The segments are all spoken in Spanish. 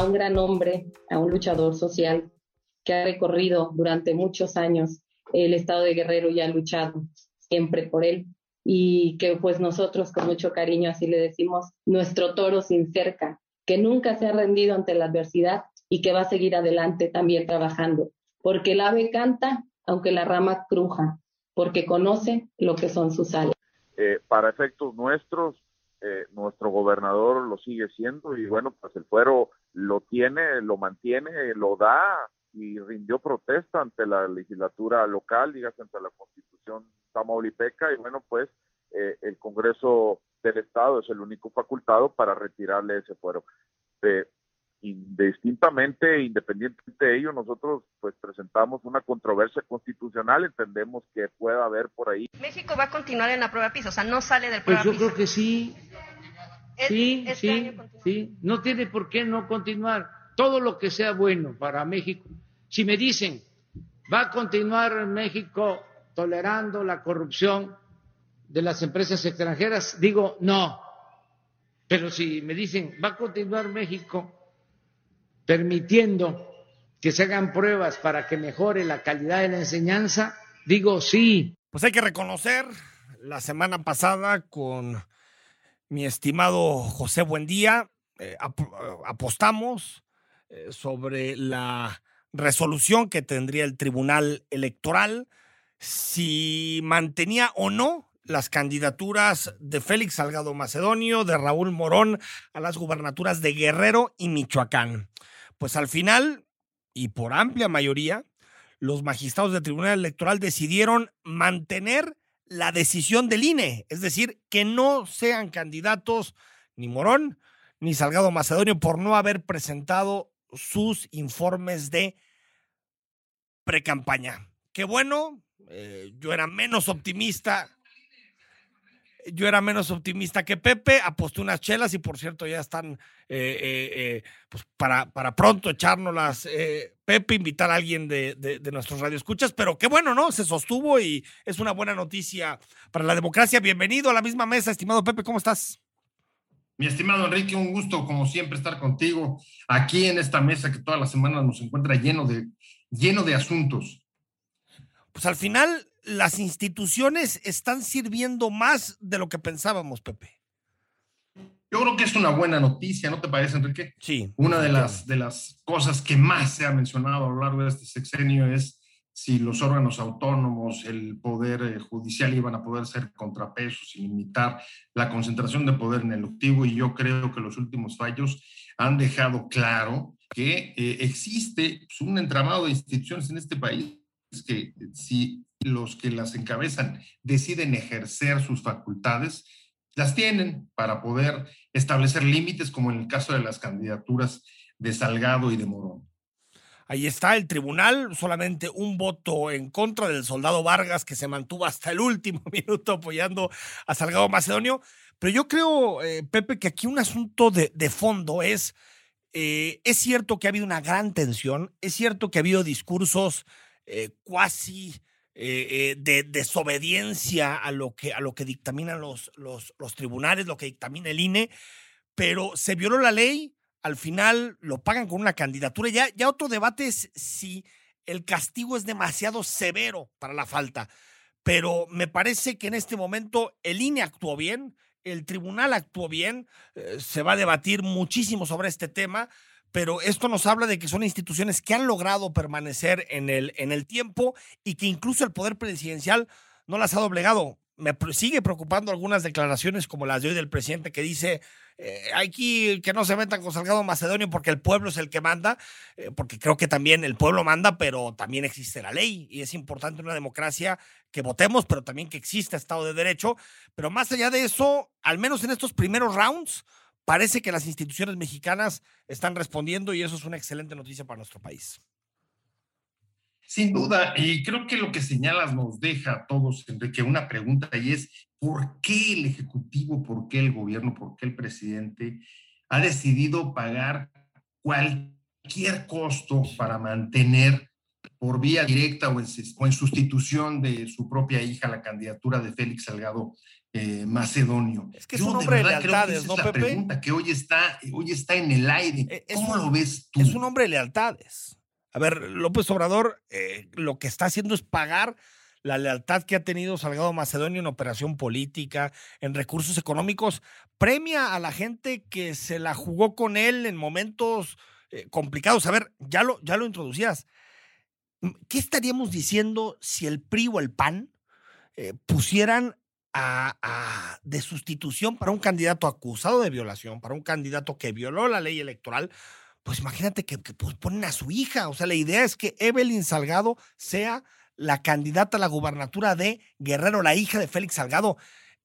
a un gran hombre, a un luchador social que ha recorrido durante muchos años el estado de Guerrero y ha luchado siempre por él y que pues nosotros con mucho cariño así le decimos nuestro toro sin cerca, que nunca se ha rendido ante la adversidad y que va a seguir adelante también trabajando, porque el ave canta aunque la rama cruja, porque conoce lo que son sus alas. Eh, para efectos nuestros, eh, nuestro gobernador lo sigue siendo y bueno, pues el fuero lo tiene, lo mantiene, lo da y rindió protesta ante la legislatura local, dígase ante la constitución tamaulipeca y bueno, pues eh, el Congreso del Estado es el único facultado para retirarle ese fuero. Eh, indistintamente, independientemente de ello, nosotros pues presentamos una controversia constitucional, entendemos que pueda haber por ahí. México va a continuar en la prueba piso, o sea, no sale del prueba Pues yo piso. creo que sí, sí, este sí, año sí. No tiene por qué no continuar. Todo lo que sea bueno para México. Si me dicen, va a continuar México tolerando la corrupción de las empresas extranjeras, digo no. Pero si me dicen, va a continuar México permitiendo que se hagan pruebas para que mejore la calidad de la enseñanza, digo sí. Pues hay que reconocer, la semana pasada con mi estimado José Buendía, eh, eh, apostamos eh, sobre la resolución que tendría el Tribunal Electoral si mantenía o no las candidaturas de Félix Salgado Macedonio, de Raúl Morón a las gubernaturas de Guerrero y Michoacán. Pues al final, y por amplia mayoría, los magistrados del Tribunal Electoral decidieron mantener la decisión del INE, es decir, que no sean candidatos ni Morón ni Salgado Macedonio por no haber presentado sus informes de precampaña. Qué bueno, eh, yo era menos optimista. Yo era menos optimista que Pepe, aposté unas chelas y por cierto ya están eh, eh, eh, pues para, para pronto echárnoslas. Pepe, invitar a alguien de, de, de nuestros radioescuchas, pero qué bueno, ¿no? Se sostuvo y es una buena noticia para la democracia. Bienvenido a la misma mesa, estimado Pepe, ¿cómo estás? Mi estimado Enrique, un gusto como siempre estar contigo aquí en esta mesa que todas las semanas nos encuentra lleno de, lleno de asuntos. Pues al final las instituciones están sirviendo más de lo que pensábamos, Pepe. Yo creo que es una buena noticia, ¿no te parece, Enrique? Sí. Una de las, de las cosas que más se ha mencionado a lo largo de este sexenio es si los órganos autónomos, el poder eh, judicial iban a poder ser contrapesos y limitar la concentración de poder en el ejecutivo y yo creo que los últimos fallos han dejado claro que eh, existe pues, un entramado de instituciones en este país que si los que las encabezan deciden ejercer sus facultades, las tienen para poder establecer límites, como en el caso de las candidaturas de Salgado y de Morón. Ahí está el tribunal, solamente un voto en contra del soldado Vargas que se mantuvo hasta el último minuto apoyando a Salgado Macedonio. Pero yo creo, eh, Pepe, que aquí un asunto de, de fondo es, eh, es cierto que ha habido una gran tensión, es cierto que ha habido discursos eh, cuasi eh, de desobediencia a lo que, a lo que dictaminan los, los, los tribunales, lo que dictamina el INE, pero se violó la ley, al final lo pagan con una candidatura. Ya, ya otro debate es si el castigo es demasiado severo para la falta. Pero me parece que en este momento el INE actuó bien, el tribunal actuó bien, eh, se va a debatir muchísimo sobre este tema, pero esto nos habla de que son instituciones que han logrado permanecer en el, en el tiempo y que incluso el poder presidencial no las ha doblegado. Me sigue preocupando algunas declaraciones como las de hoy del presidente que dice eh, aquí que no se metan con Salgado Macedonio porque el pueblo es el que manda, eh, porque creo que también el pueblo manda, pero también existe la ley y es importante una democracia que votemos, pero también que exista Estado de Derecho. Pero más allá de eso, al menos en estos primeros rounds, parece que las instituciones mexicanas están respondiendo y eso es una excelente noticia para nuestro país. Sin duda, y creo que lo que señalas nos deja a todos, Enrique, una pregunta y es, ¿por qué el Ejecutivo, por qué el gobierno, por qué el presidente ha decidido pagar cualquier costo para mantener por vía directa o en, sustitución de su propia hija la candidatura de Félix Salgado eh, Macedonio. Es que es un hombre de lealtades, ¿no, es la pregunta que hoy está, hoy está en el aire. E, ¿Cómo lo ves tú? Es un hombre de lealtades. A ver, López Obrador eh, lo que está haciendo es pagar la lealtad que ha tenido Salgado Macedonio en operación política, en recursos económicos, premia a la gente que se la jugó con él en momentos eh, complicados. A ver, ya lo, ya lo introducías. ¿Qué estaríamos diciendo si el PRI o el PAN eh, pusieran a, de sustitución para un candidato acusado de violación, para un candidato que violó la ley electoral? pues imagínate que, ponen a su hija. O sea, la idea es que Evelyn Salgado sea la candidata a la gubernatura de Guerrero, la hija de Félix Salgado.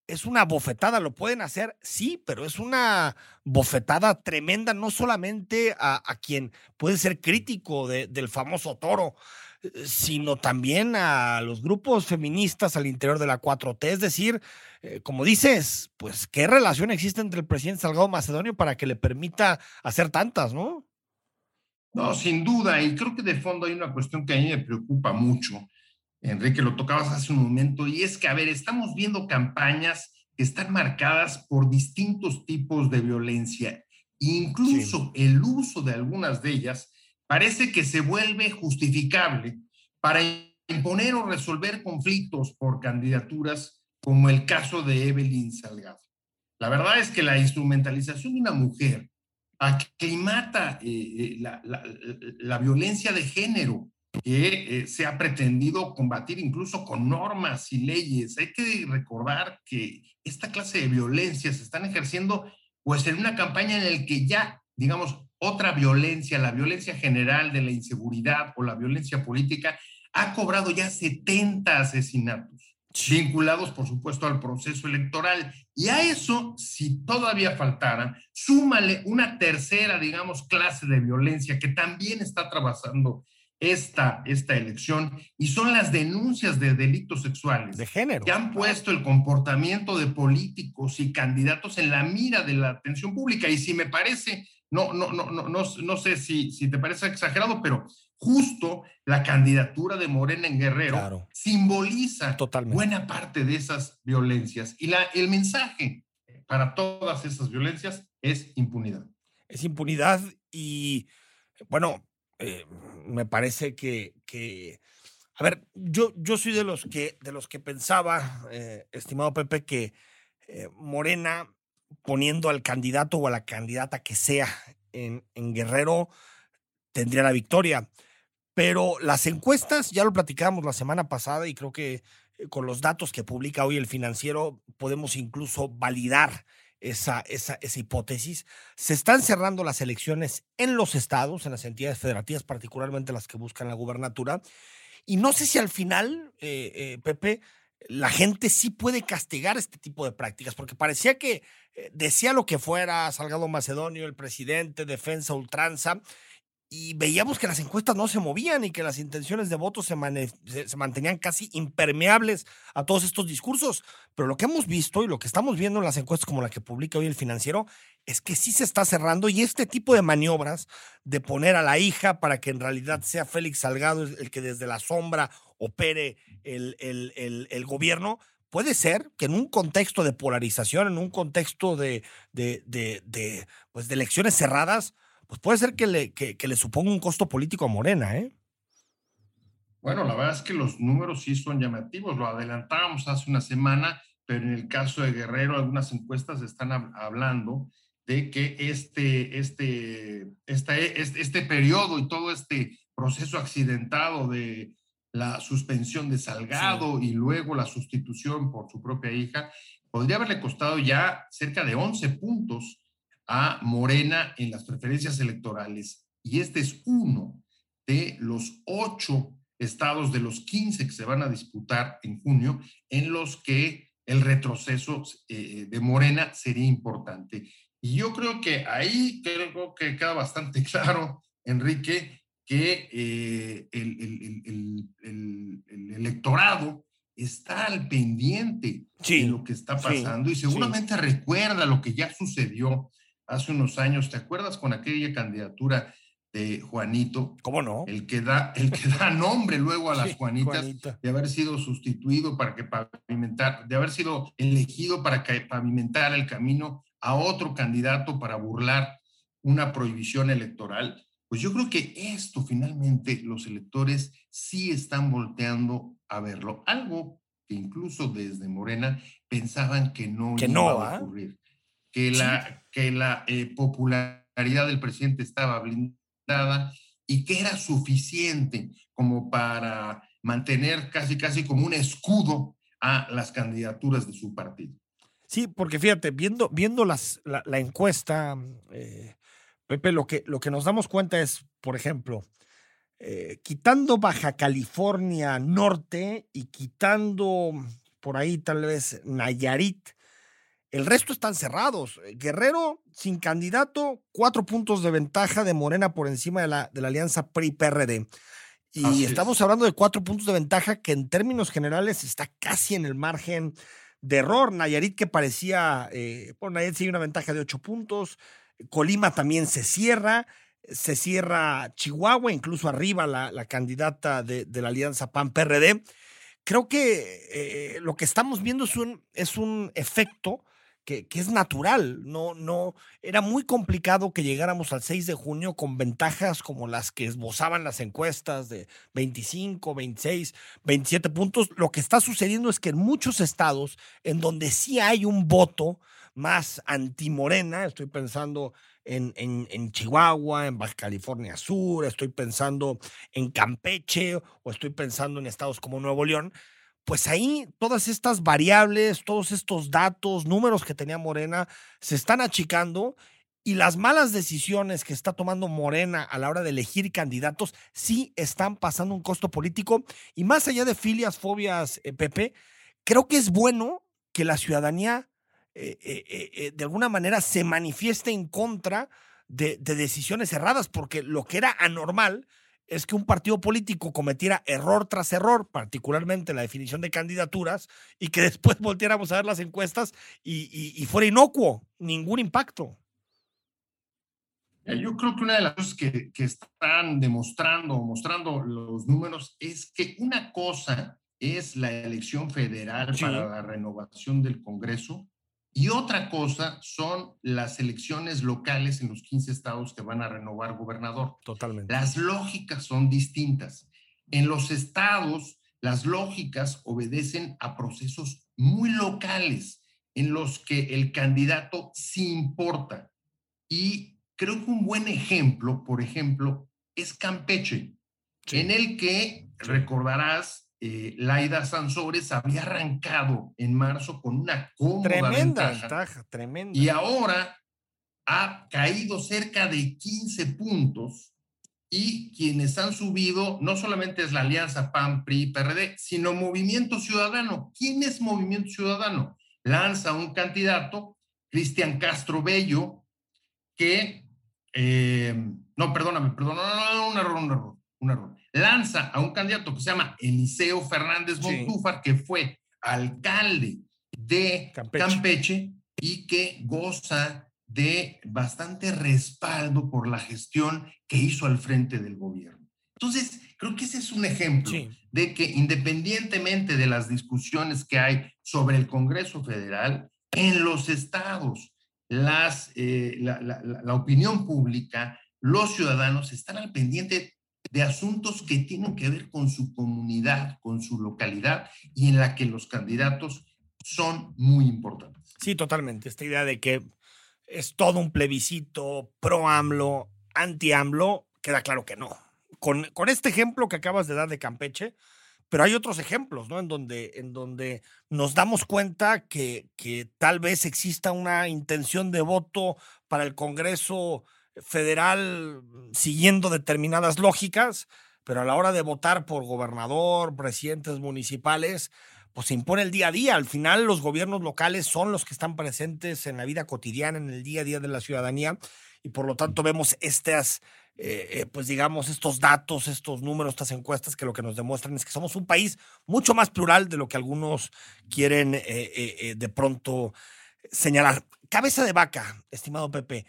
Es una bofetada, lo pueden hacer, sí, pero es una bofetada tremenda, no solamente a, quien puede ser crítico del famoso toro, sino también a los grupos feministas al interior de la 4T. Es decir, eh, como dices, pues, ¿qué relación existe entre el presidente Salgado Macedonio para que le permita hacer tantas, no? No, sin duda, y creo que de fondo hay una cuestión que a mí me preocupa mucho, Enrique, lo tocabas hace un momento, y es que, a ver, estamos viendo campañas que están marcadas por distintos tipos de violencia, incluso el uso de algunas de ellas parece que se vuelve justificable para imponer o resolver conflictos por candidaturas como el caso de Evelyn Salgado. La verdad es que la instrumentalización de una mujer aclimata eh, eh, la, violencia de género que eh, se ha pretendido combatir incluso con normas y leyes. Hay que recordar que esta clase de violencia se están ejerciendo pues en una campaña en la que ya, digamos, otra violencia, la violencia general de la inseguridad o la violencia política, ha cobrado ya 70 asesinatos vinculados, por supuesto, al proceso electoral. Y a eso, si todavía faltara, súmale una tercera, digamos, clase de violencia que también está atravesando esta, esta elección y son las denuncias de delitos sexuales. De género. Que han puesto el comportamiento de políticos y candidatos en la mira de la atención pública. Y si me parece, no, no, no, no, no, sé si, si te parece exagerado, pero justo la candidatura de Morena en Guerrero simboliza buena parte de esas violencias. Y la, el mensaje para todas esas violencias es impunidad. Es impunidad y, bueno, eh, me parece que, que, a ver, yo, yo soy de los que, de los que pensaba, eh, estimado Pepe, que eh, Morena poniendo al candidato o a la candidata que sea en, en Guerrero tendría la victoria. Pero las encuestas, ya lo platicábamos la semana pasada y creo que eh, con los datos que publica hoy el financiero podemos incluso validar esa, esa, esa, hipótesis. Se están cerrando las elecciones en los estados, en las entidades federativas, particularmente las que buscan la gubernatura. Y no sé si al final, eh, eh, Pepe, la gente sí puede castigar este tipo de prácticas, porque parecía que decía lo que fuera Salgado Macedonio, el presidente, defensa ultranza, y veíamos que las encuestas no se movían y que las intenciones de voto se, se, mantenían casi impermeables a todos estos discursos. Pero lo que hemos visto y lo que estamos viendo en las encuestas como la que publica hoy el financiero es que sí se está cerrando y este tipo de maniobras de poner a la hija para que en realidad sea Félix Salgado el que desde la sombra opere el, el, el, el gobierno, puede ser que en un contexto de polarización, en un contexto de, de, de, pues de elecciones cerradas, pues puede ser que le, que, le suponga un costo político a Morena, ¿eh? Bueno, la verdad es que los números sí son llamativos, lo adelantábamos hace una semana, pero en el caso de Guerrero, algunas encuestas están hablando de que este, este, este, este, periodo y todo este proceso accidentado de la suspensión de Salgado y luego la sustitución por su propia hija, podría haberle costado ya cerca de 11 puntos a Morena en las preferencias electorales. Y este es uno de los ocho estados de los 15 que se van a disputar en junio, en los que el retroceso eh, de Morena sería importante. Y yo creo que ahí creo que queda bastante claro, Enrique, que eh, el, el, el, el, electorado está al pendiente de lo que está pasando y seguramente recuerda lo que ya sucedió hace unos años. ¿Te acuerdas con aquella candidatura de Juanito? ¿Cómo no? El que da, el que da nombre luego a las Juanitas de haber sido sustituido para que pavimentar, de haber sido elegido para que pavimentar el camino a otro candidato para burlar una prohibición electoral. Pues yo creo que esto finalmente los electores sí están volteando a verlo. Algo que incluso desde Morena pensaban que no iba a ocurrir. Que la, que la eh, popularidad del presidente estaba blindada y que era suficiente como para mantener casi, casi como un escudo a las candidaturas de su partido. Sí, porque fíjate, viendo, viendo las, la, encuesta, eh, Pepe, lo que, lo que nos damos cuenta es, por ejemplo, eh, quitando Baja California Norte y quitando por ahí tal vez Nayarit, el resto están cerrados. Guerrero sin candidato, cuatro puntos de ventaja de Morena por encima de la, de la alianza PRI-PRD. Y estamos hablando de cuatro puntos de ventaja que en términos generales está casi en el margen de error. Nayarit que parecía, eh, bueno, Nayarit sigue una ventaja de ocho puntos. Colima también se cierra, se cierra Chihuahua, incluso arriba la, candidata de, la alianza PAN-PRD. Creo que eh, lo que estamos viendo es un, es un efecto que, es natural. No, no, era muy complicado que llegáramos al 6 de junio con ventajas como las que esbozaban las encuestas de 25, 26, 27 puntos. Lo que está sucediendo es que en muchos estados en donde sí hay un voto más antimorena, estoy pensando en, en, Chihuahua, en Baja California Sur, estoy pensando en Campeche o estoy pensando en estados como Nuevo León, pues ahí todas estas variables, todos estos datos, números que tenía Morena, se están achicando y las malas decisiones que está tomando Morena a la hora de elegir candidatos sí están pasando un costo político. Y más allá de filias, fobias, eh, Pepe, creo que es bueno que la ciudadanía eh, eh, eh, de alguna manera se manifieste en contra de, decisiones erradas, porque lo que era anormal es que un partido político cometiera error tras error, particularmente la definición de candidaturas, y que después volteáramos a ver las encuestas y, fuera inocuo, ningún impacto. Yo creo que una de las cosas que, están demostrando, mostrando los números, es que una cosa es la elección federal para la renovación del Congreso y otra cosa son las elecciones locales en los 15 estados que van a renovar gobernador. Totalmente. Las lógicas son distintas. En los estados, las lógicas obedecen a procesos muy locales en los que el candidato sí importa. Y creo que un buen ejemplo, por ejemplo, es Campeche, en el que recordarás eh, Laida Sansores había arrancado en marzo con una cómoda tremenda ventaja, tremenda. Y ahora ha caído cerca de 15 puntos y quienes han subido no solamente es la alianza PAN, PRI, PRD, sino Movimiento Ciudadano. ¿Quién es Movimiento Ciudadano? Lanza un candidato, Cristian Castro Bello, que, eh, no, perdóname, perdóname, un error, un error, un error lanza a un candidato que se llama Eliseo Fernández Montúfar, que fue alcalde de Campeche. y que goza de bastante respaldo por la gestión que hizo al frente del gobierno. Entonces, creo que ese es un ejemplo de que independientemente de las discusiones que hay sobre el Congreso Federal, en los estados, las, eh, la, la opinión pública, los ciudadanos están al pendiente de asuntos que tienen que ver con su comunidad, con su localidad y en la que los candidatos son muy importantes. Sí, totalmente. Esta idea de que es todo un plebiscito pro AMLO, anti AMLO, queda claro que no. Con, con este ejemplo que acabas de dar de Campeche, pero hay otros ejemplos, ¿no? En donde, en donde nos damos cuenta que, que tal vez exista una intención de voto para el Congreso federal siguiendo determinadas lógicas, pero a la hora de votar por gobernador, presidentes municipales, pues se impone el día a día. Al final los gobiernos locales son los que están presentes en la vida cotidiana, en el día a día de la ciudadanía y por lo tanto vemos estas, eh, eh, pues digamos, estos datos, estos números, estas encuestas que lo que nos demuestran es que somos un país mucho más plural de lo que algunos quieren eh, de pronto señalar. Cabeza de vaca, estimado Pepe.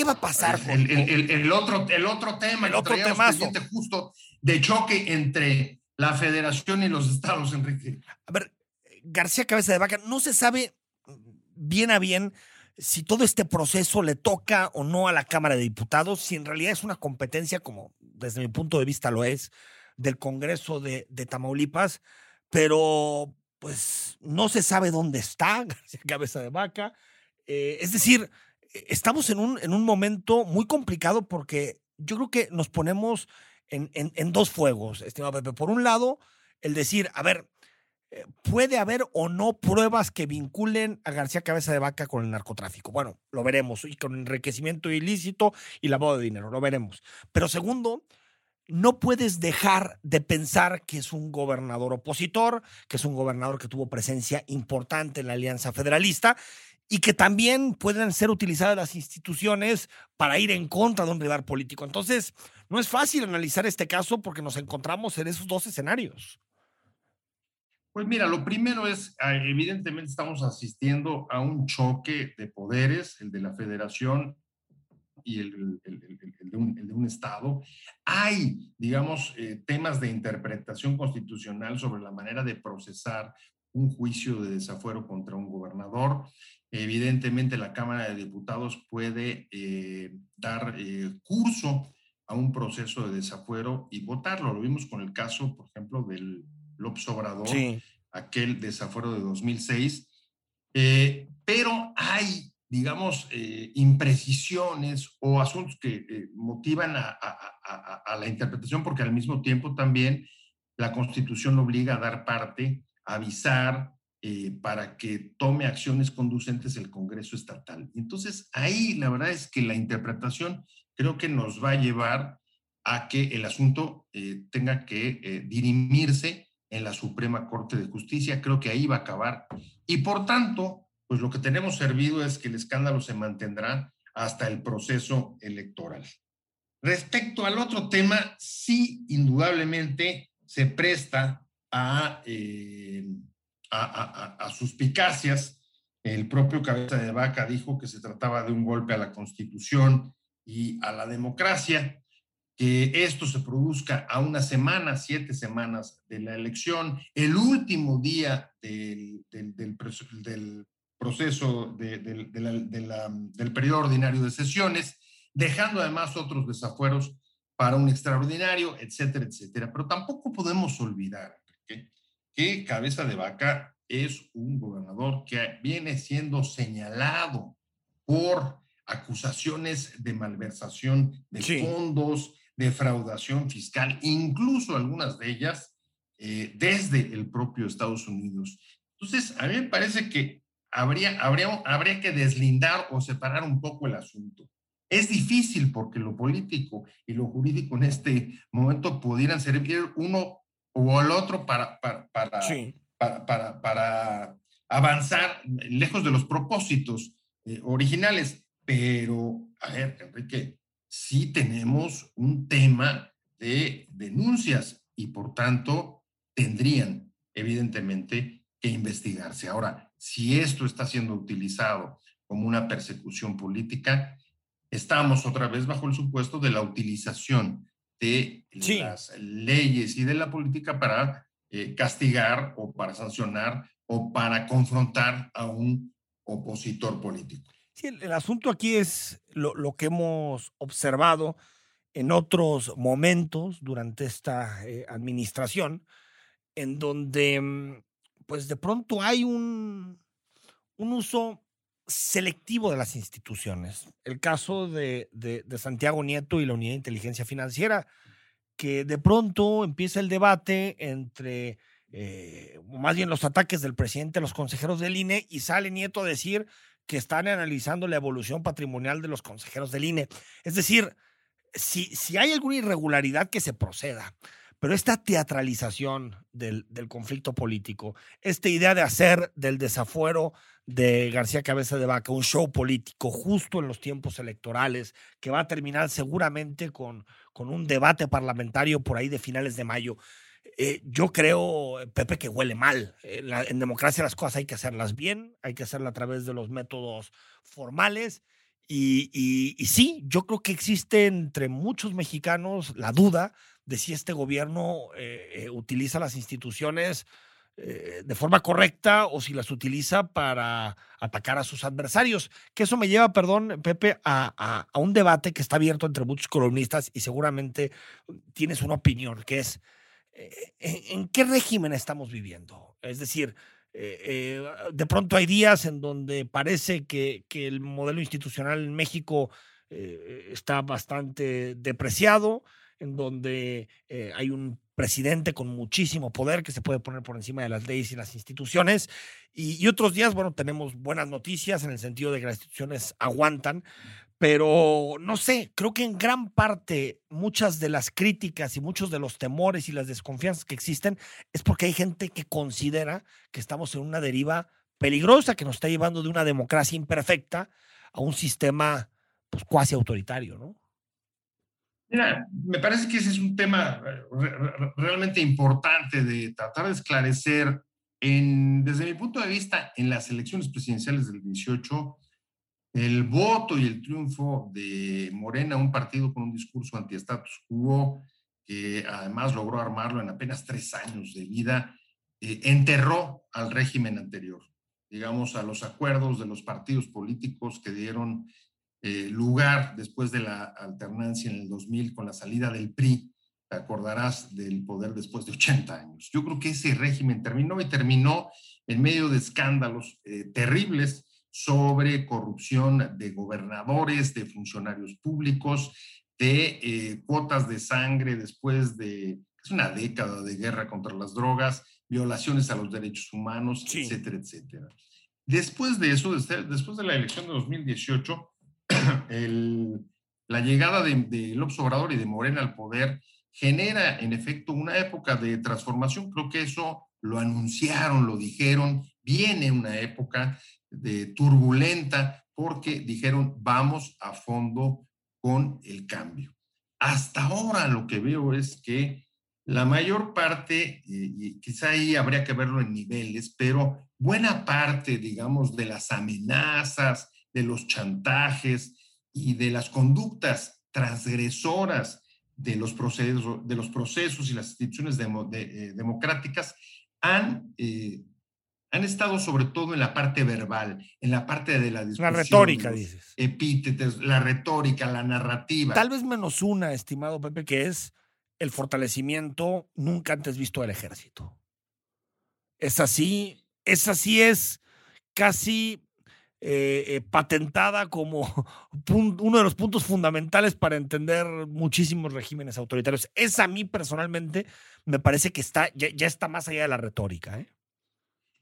¿Qué va a pasar? El, el, el, otro, el otro tema, el otro tema justo de choque entre la federación y los estados, Enrique. A ver, García Cabeza de Vaca, no se sabe bien a bien si todo este proceso le toca o no a la Cámara de Diputados, si en realidad es una competencia, como desde mi punto de vista lo es, del Congreso de, Tamaulipas, pero pues no se sabe dónde está García Cabeza de Vaca. Eh, es decir, estamos en un, en un momento muy complicado porque yo creo que nos ponemos en, dos fuegos, estimado Pepe. Por un lado, el decir, a ver, eh, ¿puede haber o no pruebas que vinculen a García Cabeza de Vaca con el narcotráfico? Bueno, lo veremos, y con enriquecimiento ilícito y lavado de dinero, lo veremos. Pero segundo, no puedes dejar de pensar que es un gobernador opositor, que es un gobernador que tuvo presencia importante en la Alianza Federalista y que también pueden ser utilizadas las instituciones para ir en contra de un rival político. Entonces, no es fácil analizar este caso porque nos encontramos en esos dos escenarios. Pues mira, lo primero es, ah, evidentemente estamos asistiendo a un choque de poderes, el de la federación y el, de, un, Estado. Hay, digamos, eh, temas de interpretación constitucional sobre la manera de procesar un juicio de desafuero contra un gobernador. Evidentemente, la Cámara de Diputados puede eh, dar eh, curso a un proceso de desafuero y votarlo. Lo vimos con el caso, por ejemplo, del López Obrador, aquel desafuero de 2006. Eh, pero hay, digamos, imprecisiones o asuntos que motivan a, a, la interpretación, porque al mismo tiempo también la Constitución obliga a dar parte, a avisar, eh, para que tome acciones conducentes el Congreso Estatal. Entonces, ahí la verdad es que la interpretación creo que nos va a llevar a que el asunto eh, tenga que eh, dirimirse en la Suprema Corte de Justicia. Creo que ahí va a acabar. Y por tanto, pues lo que tenemos servido es que el escándalo se mantendrá hasta el proceso electoral. Respecto al otro tema, sí, indudablemente se presta a a, suspicacias. El propio cabeza de vaca dijo que se trataba de un golpe a la constitución y a la democracia, que esto se produzca a una semana, siete semanas de la elección, el último día del, del, proceso del periodo ordinario de sesiones, dejando además otros desafueros para un extraordinario, etcétera, etcétera. Pero tampoco podemos olvidar que que Cabeza de Vaca es un gobernador que viene siendo señalado por acusaciones de malversación de fondos, defraudación fiscal, incluso algunas de ellas eh, desde el propio Estados Unidos. Entonces, a mí me parece que habría, habría, habría que deslindar o separar un poco el asunto. Es difícil porque lo político y lo jurídico en este momento pudieran servir uno o el otro para, para, para, para, avanzar lejos de los propósitos eh, originales. Pero, a ver, Enrique, sí tenemos un tema de denuncias y por tanto tendrían evidentemente que investigarse. Ahora, si esto está siendo utilizado como una persecución política, estamos otra vez bajo el supuesto de la utilización de las leyes y de la política para eh, castigar o para sancionar o para confrontar a un opositor político. Sí, el, asunto aquí es lo, lo, que hemos observado en otros momentos durante esta eh, administración, en donde mm, pues de pronto hay un, un uso selectivo de las instituciones. El caso de, de, Santiago Nieto y la Unidad de Inteligencia Financiera, que de pronto empieza el debate entre, eh, más bien los ataques del presidente a los consejeros del INE y sale Nieto a decir que están analizando la evolución patrimonial de los consejeros del INE. Es decir, si, si hay alguna irregularidad que se proceda, pero esta teatralización del, del, conflicto político, esta idea de hacer del desafuero de García Cabeza de Vaca un show político justo en los tiempos electorales, que va a terminar seguramente con, con un debate parlamentario por ahí de finales de mayo. Eh, yo creo, Pepe, que huele mal. En, en democracia las cosas hay que hacerlas bien, hay que hacerlas a través de los métodos formales. Y, y, sí, yo creo que existe entre muchos mexicanos la duda de si este gobierno eh, eh, utiliza las instituciones eh, de forma correcta o si las utiliza para atacar a sus adversarios. Que eso me lleva, perdón, Pepe, a, a, un debate que está abierto entre muchos columnistas y seguramente tienes una opinión, que es, ¿en, en qué régimen estamos viviendo? Es decir, eh, eh, de pronto hay días en donde parece que, que el modelo institucional en México eh, está bastante depreciado, en donde eh, hay un presidente con muchísimo poder que se puede poner por encima de las leyes y las instituciones. Y, otros días, bueno, tenemos buenas noticias en el sentido de que las instituciones aguantan, pero no sé, creo que en gran parte muchas de las críticas y muchos de los temores y las desconfianzas que existen es porque hay gente que considera que estamos en una deriva peligrosa que nos está llevando de una democracia imperfecta a un sistema pues cuasi autoritario, ¿no? Mira, me parece que ese es un tema realmente importante de tratar de esclarecer. Desde mi punto de vista, en las elecciones presidenciales del 18, el voto y el triunfo de Morena, un partido con un discurso anti-status quo, que además logró armarlo en apenas tres años de vida, eh, enterró al régimen anterior, digamos, a los acuerdos de los partidos políticos que dieron eh, lugar después de la alternancia en el 2000 con la salida del PRI, te acordarás del poder después de 80 años. Yo creo que ese régimen terminó y terminó en medio de escándalos eh, terribles sobre corrupción de gobernadores, de funcionarios públicos, de eh, cuotas de sangre después de es una década de guerra contra las drogas, violaciones a los derechos humanos, sí. etcétera, etcétera. Después de eso, después de la elección de 2018, la llegada de, de, López Obrador y de Morena al poder genera en efecto una época de transformación. Creo que eso lo anunciaron, lo dijeron. Viene una época de turbulenta porque dijeron vamos a fondo con el cambio. Hasta ahora lo que veo es que la mayor parte, y quizá ahí habría que verlo en niveles, pero buena parte, digamos, de las amenazas, de los chantajes y de las conductas transgresoras de los procesos, de los procesos y las instituciones de, eh, democráticas han, eh, han estado sobre todo en la parte verbal, en la parte de la discusión. La retórica, dices. Epítetes, la retórica, la narrativa. Tal vez menos una, estimado Pepe, que es el fortalecimiento nunca antes visto del ejército. Es así, es así, es casi eh, eh, patentada como uno de los puntos fundamentales para entender muchísimos regímenes autoritarios. Esa a mí personalmente me parece que está, ya, ya está más allá de la retórica. ¿eh?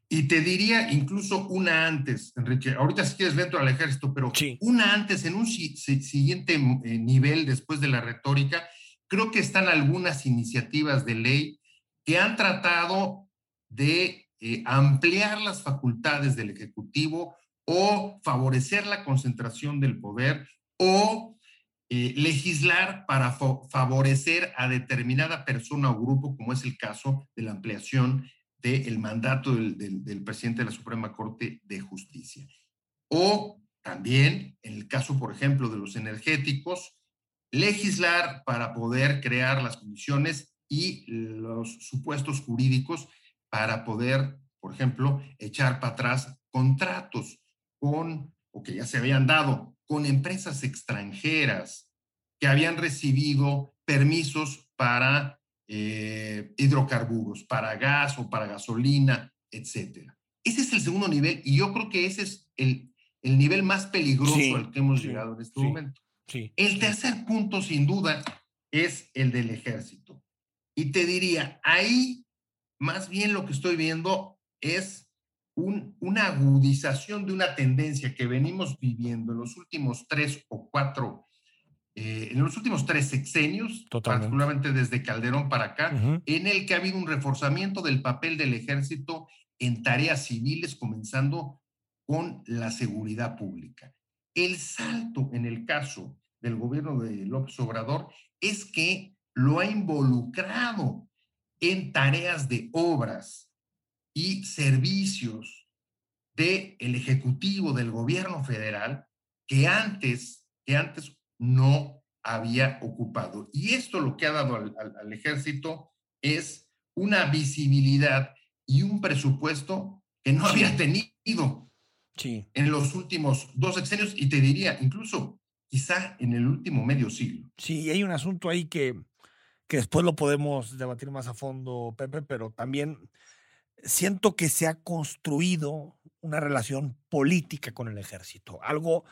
Y te diría incluso una antes, Enrique, ahorita si quieres dentro al ejército, pero sí. una antes, en un si, si, siguiente nivel después de la retórica, creo que están algunas iniciativas de ley que han tratado de eh, ampliar las facultades del Ejecutivo o favorecer la concentración del poder o eh, legislar para favorecer a determinada persona o grupo, como es el caso de la ampliación del mandato del, del, del, presidente de la Suprema Corte de Justicia. O también, en el caso, por ejemplo, de los energéticos, legislar para poder crear las condiciones y los supuestos jurídicos para poder, por ejemplo, echar para atrás contratos con, o que ya se habían dado, con empresas extranjeras que habían recibido permisos para eh, hidrocarburos, para gas o para gasolina, etc. Ese es el segundo nivel y yo creo que ese es el, el nivel más peligroso sí, al que hemos sí, llegado en este sí, momento. El tercer punto, sin duda, es el del ejército. Y te diría, ahí más bien lo que estoy viendo es un, una agudización de una tendencia que venimos viviendo en los últimos tres o cuatro eh, en los últimos tres sexenios, Totalmente. particularmente desde Calderón para acá, en el que ha habido un reforzamiento del papel del ejército en tareas civiles, comenzando con la seguridad pública. El salto en el caso del gobierno de López Obrador es que lo ha involucrado en tareas de obras y servicios del Ejecutivo, del gobierno federal, que antes, que antes no había ocupado. Y esto lo que ha dado al, al- al ejército es una visibilidad y un presupuesto que no había tenido Sí. en los últimos dos sexenios y te diría, incluso quizá en el último medio siglo. Sí, y hay un asunto ahí que, que después lo podemos debatir más a fondo, Pepe, pero también siento que se ha construido una relación política con el ejército, algo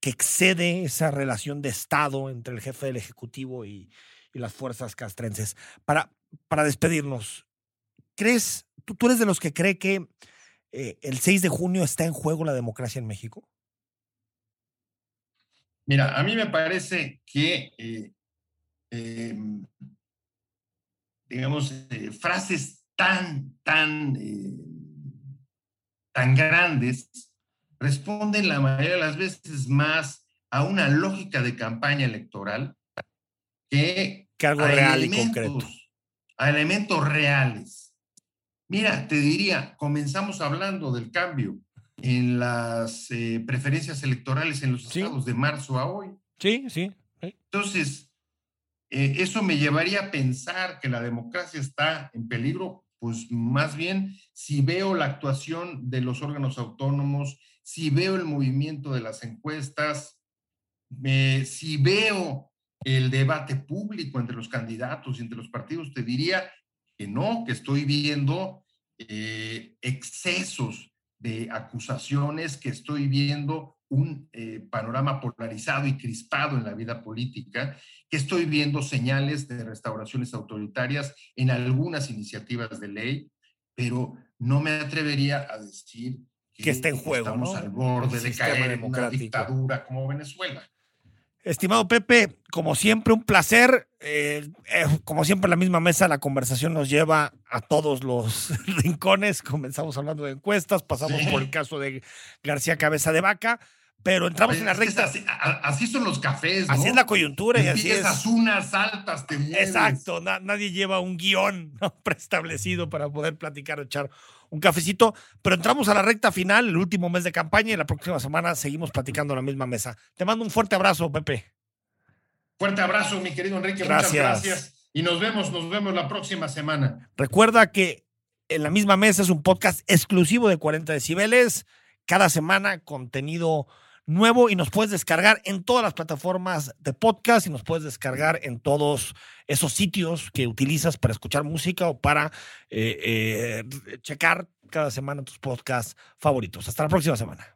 que excede esa relación de Estado entre el jefe del Ejecutivo y, y las fuerzas castrenses. Para, para despedirnos, ¿crees, tú, tú eres de los que cree que eh, el 6 de junio está en juego la democracia en México? Mira, a mí me parece que, eh, eh, digamos, eh, frases tan, tan, eh, tan grandes responden la mayoría de las veces más a una lógica de campaña electoral que, Que algo a real y elementos- concreto. A elementos reales. Mira, te diría, comenzamos hablando del cambio en las eh, preferencias electorales en los Sí. estados de marzo a hoy. Sí, sí. sí. Entonces, eh, eso me llevaría a pensar que la democracia está en peligro, pues más bien si veo la actuación de los órganos autónomos, si veo el movimiento de las encuestas, eh, si veo el debate público entre los candidatos y entre los partidos, te diría que no, que estoy viendo eh, excesos de acusaciones, que estoy viendo un eh, panorama polarizado y crispado en la vida política, que estoy viendo señales de restauraciones autoritarias en algunas iniciativas de ley, pero no me atrevería a decir Que está en juego, estamos ¿no? al borde El de caer en una dictadura como Venezuela. Estimado Pepe, como siempre, un placer. Eh, eh, como siempre, en la misma mesa, la conversación nos lleva a todos los rincones. Comenzamos hablando de encuestas, pasamos por el caso de García Cabeza de Vaca, pero entramos en la recta. así, así son los cafés, ¿no? Así es la coyuntura y así Empiezas es. unas altas, te mueves. Exacto, na- nadie lleva un guion ¿no? preestablecido para poder platicar o echar un cafecito, pero entramos a la recta final, el último mes de campaña y la próxima semana seguimos platicando en la misma mesa. Te mando un fuerte abrazo, Pepe. Fuerte abrazo, mi querido Enrique. Gracias. Muchas gracias. Y nos vemos, nos vemos la próxima semana. Recuerda que en la misma mesa es un podcast exclusivo de 40 decibeles. Cada semana contenido nuevo y nos puedes descargar en todas las plataformas de podcast y nos puedes descargar en todos esos sitios que utilizas para escuchar música o para eh, eh, checar cada semana tus podcasts favoritos. Hasta la próxima semana.